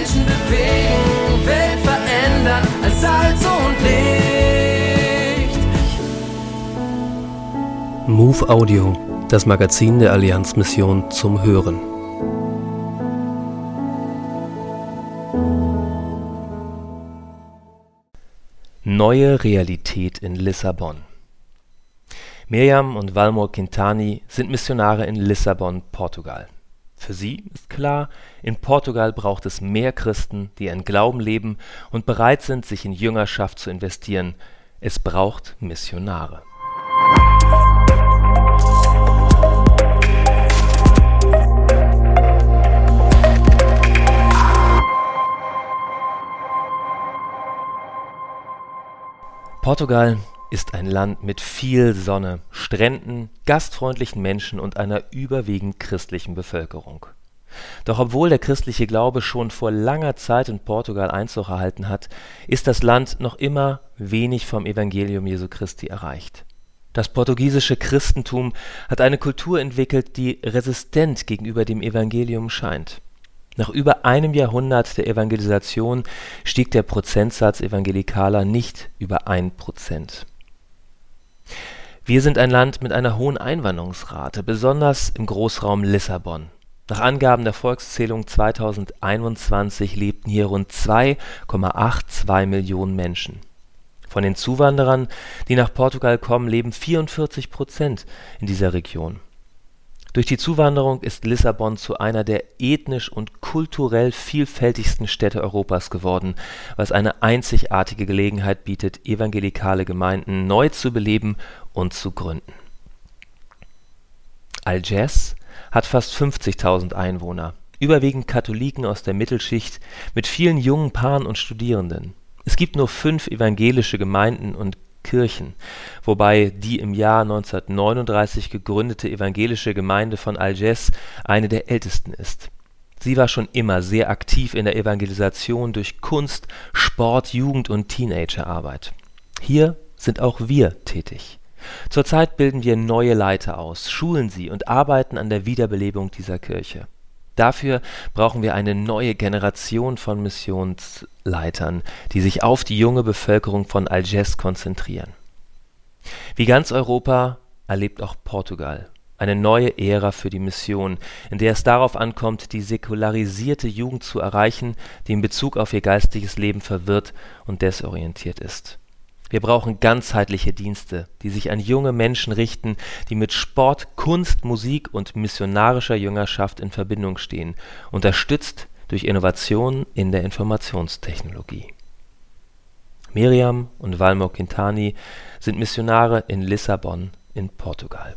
Menschen bewegen, Welt verändern als Salz und Licht. Move Audio, das Magazin der Allianzmission zum Hören. Neue Realität in Lissabon. Miriam und Valmor Quintani sind Missionare in Lissabon, Portugal. Für sie ist klar, in Portugal braucht es mehr Christen, die ihren Glauben leben und bereit sind, sich in Jüngerschaft zu investieren. Es braucht Missionare. Portugal ist ein Land mit viel Sonne, Stränden, gastfreundlichen Menschen und einer überwiegend christlichen Bevölkerung. Doch obwohl der christliche Glaube schon vor langer Zeit in Portugal Einzug erhalten hat, ist das Land noch immer wenig vom Evangelium Jesu Christi erreicht. Das portugiesische Christentum hat eine Kultur entwickelt, die resistent gegenüber dem Evangelium scheint. Nach über einem Jahrhundert der Evangelisation stieg der Prozentsatz Evangelikaler nicht über ein Prozent. Wir sind ein Land mit einer hohen Einwanderungsrate, besonders im Großraum Lissabon. Nach Angaben der Volkszählung 2021 lebten hier rund 2,82 Millionen Menschen. Von den Zuwanderern, die nach Portugal kommen, leben 44 Prozent in dieser Region durch die Zuwanderung ist Lissabon zu einer der ethnisch und kulturell vielfältigsten Städte Europas geworden, was eine einzigartige Gelegenheit bietet, evangelikale Gemeinden neu zu beleben und zu gründen. Algés hat fast 50.000 Einwohner, überwiegend Katholiken aus der Mittelschicht mit vielen jungen Paaren und Studierenden. Es gibt nur fünf evangelische Gemeinden und Kirchen, wobei die im Jahr 1939 gegründete evangelische Gemeinde von Algés eine der ältesten ist. Sie war schon immer sehr aktiv in der Evangelisation durch Kunst, Sport, Jugend und Teenagerarbeit. Hier sind auch wir tätig. Zurzeit bilden wir neue Leiter aus, schulen sie und arbeiten an der Wiederbelebung dieser Kirche Dafür brauchen wir eine neue Generation von Missionsleitern, die sich auf die junge Bevölkerung von Algiers konzentrieren. Wie ganz Europa erlebt auch Portugal eine neue Ära für die Mission, in der es darauf ankommt, die säkularisierte Jugend zu erreichen, die in Bezug auf ihr geistiges Leben verwirrt und desorientiert ist wir brauchen ganzheitliche Dienste, die sich an junge Menschen richten, die mit Sport, Kunst, Musik und missionarischer Jüngerschaft in Verbindung stehen, unterstützt durch Innovationen in der Informationstechnologie. Miriam und Valmor Quintani sind Missionare in Lissabon in Portugal.